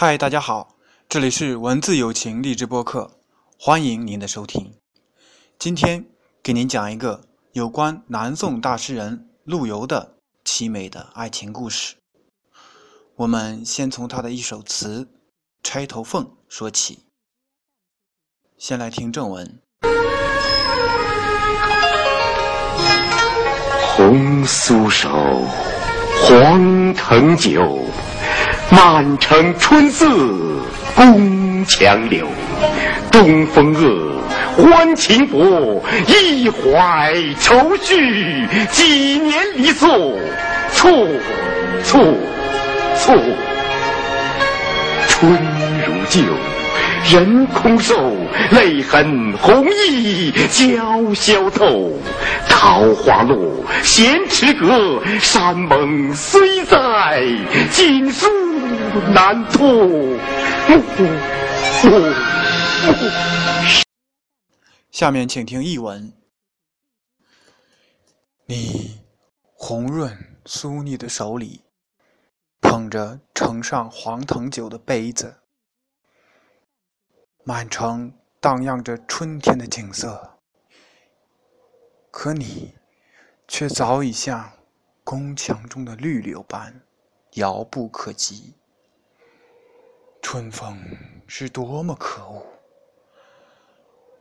嗨，大家好，这里是文字友情励志播客，欢迎您的收听。今天给您讲一个有关南宋大诗人陆游的凄美的爱情故事。我们先从他的一首词《钗头凤》说起。先来听正文：红酥手，黄藤酒。满城春色宫墙柳，东风恶，欢情薄，一怀愁绪，几年离索，错错错。春如旧，人空瘦，泪痕红浥鲛绡透。桃花落，闲池阁，山盟虽在，锦书难托。下面请听译文：你红润酥腻的手里，捧着盛上黄藤酒的杯子，满城荡漾着春天的景色。可你，却早已像宫墙中的绿柳般遥不可及。春风是多么可恶，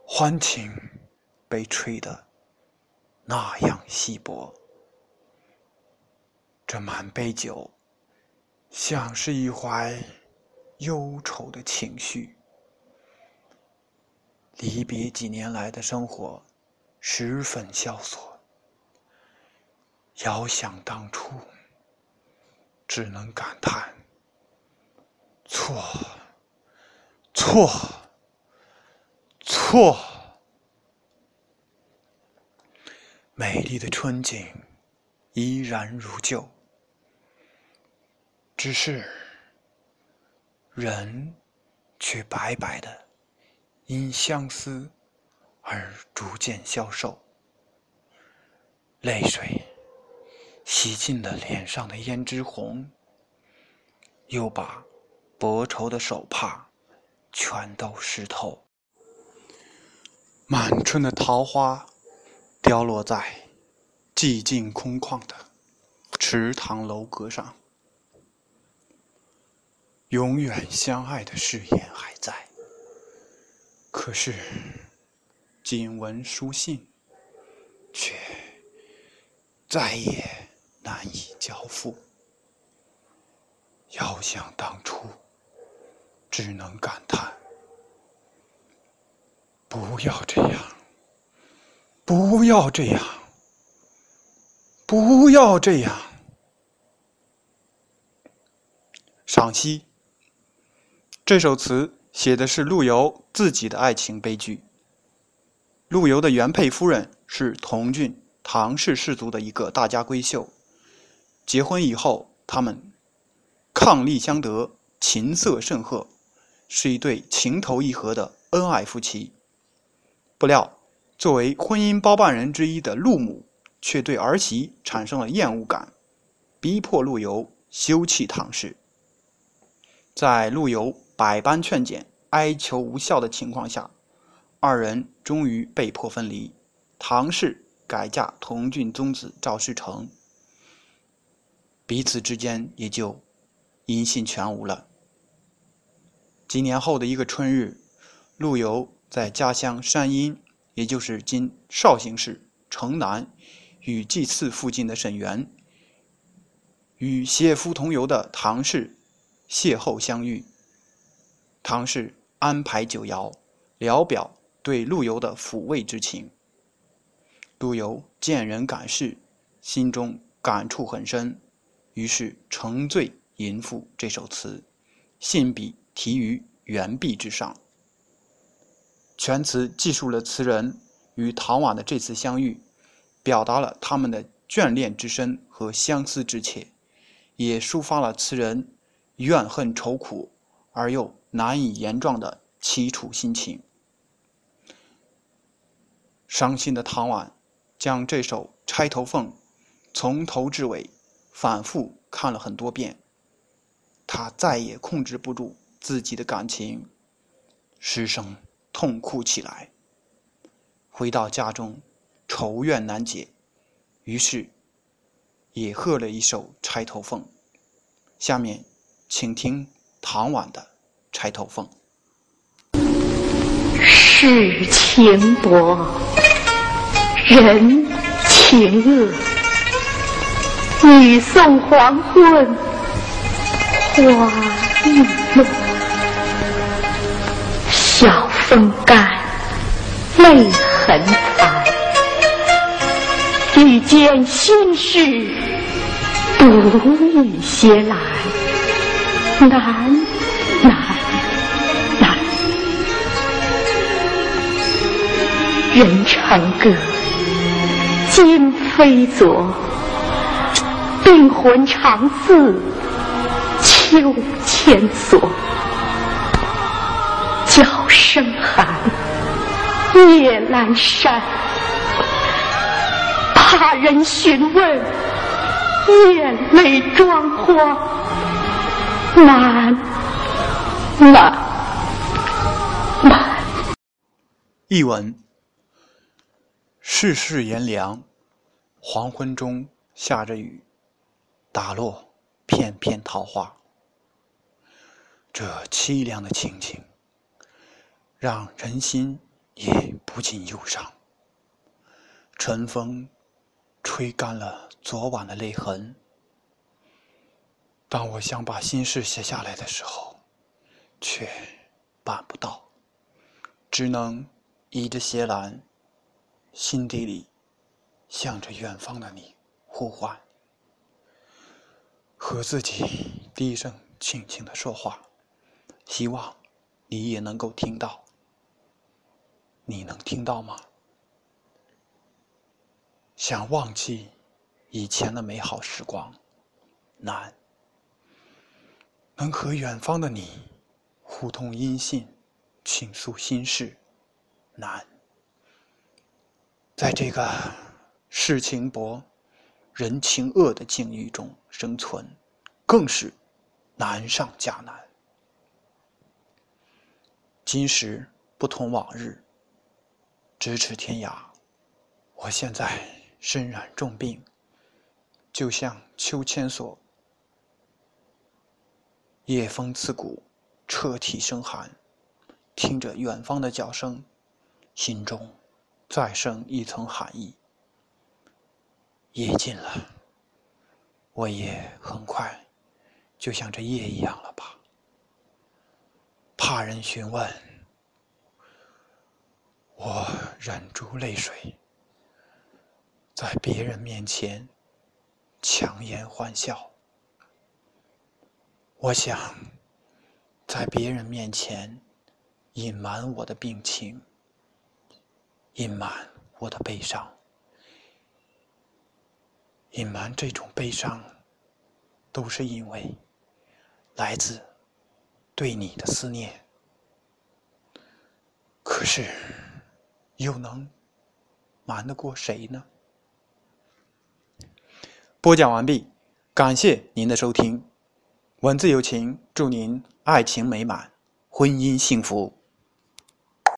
欢情被吹得那样稀薄。这满杯酒，像是一怀忧愁的情绪。离别几年来的生活。十分萧索，遥想当初，只能感叹：错，错，错。美丽的春景依然如旧，只是人却白白的，因相思。而逐渐消瘦，泪水洗尽了脸上的胭脂红，又把薄绸的手帕全都湿透。满春的桃花凋落在寂静空旷的池塘楼阁上，永远相爱的誓言还在，可是。仅闻书信，却再也难以交付。遥想当初，只能感叹：不要这样，不要这样，不要这样。赏析：这首词写的是陆游自己的爱情悲剧。陆游的原配夫人是童俊唐氏氏族的一个大家闺秀，结婚以后，他们伉俪相得，琴瑟甚和，是一对情投意合的恩爱夫妻。不料，作为婚姻包办人之一的陆母，却对儿媳产生了厌恶感，逼迫陆游休弃唐氏。在陆游百般劝谏、哀求无效的情况下，二人终于被迫分离，唐氏改嫁同郡宗子赵世成，彼此之间也就音信全无了。几年后的一个春日，陆游在家乡山阴，也就是今绍兴市城南与祭祀附近的沈园，与携夫同游的唐氏邂逅相遇。唐氏安排酒肴，聊表。对陆游的抚慰之情，陆游见人感事，心中感触很深，于是沉醉吟赋这首词，信笔题于原壁之上。全词记述了词人与唐婉的这次相遇，表达了他们的眷恋之深和相思之切，也抒发了词人怨恨愁苦而又难以言状的凄楚心情。伤心的唐婉将这首《钗头凤》从头至尾反复看了很多遍，他再也控制不住自己的感情，失声痛哭起来。回到家中，愁怨难解，于是也喝了一首《钗头凤》。下面，请听唐婉的《钗头凤》。世情薄，人情恶。雨送黄昏。花易落，晓风干，泪痕残。欲笺心事，不易些来，难人成歌，今非昨。病魂常似秋千索，角声寒，夜阑珊。怕人询问，眼泪装花，难难难。译文：世事炎凉，黄昏中下着雨。打落片片桃花，这凄凉的情景让人心也不禁忧伤。春风吹干了昨晚的泪痕，当我想把心事写下来的时候，却办不到，只能倚着斜栏，心底里向着远方的你呼唤。和自己低声轻轻的说话，希望你也能够听到。你能听到吗？想忘记以前的美好时光，难；能和远方的你互通音信，倾诉心事，难。在这个世情薄。人情恶的境遇中生存，更是难上加难。今时不同往日，咫尺天涯。我现在身染重病，就像秋千索，夜风刺骨，彻体生寒。听着远方的叫声，心中再生一层寒意。夜尽了，我也很快就像这夜一样了吧？怕人询问，我忍住泪水，在别人面前强颜欢笑。我想在别人面前隐瞒我的病情，隐瞒我的悲伤。隐瞒这种悲伤，都是因为来自对你的思念。可是，又能瞒得过谁呢？播讲完毕，感谢您的收听。文字有情，祝您爱情美满，婚姻幸福。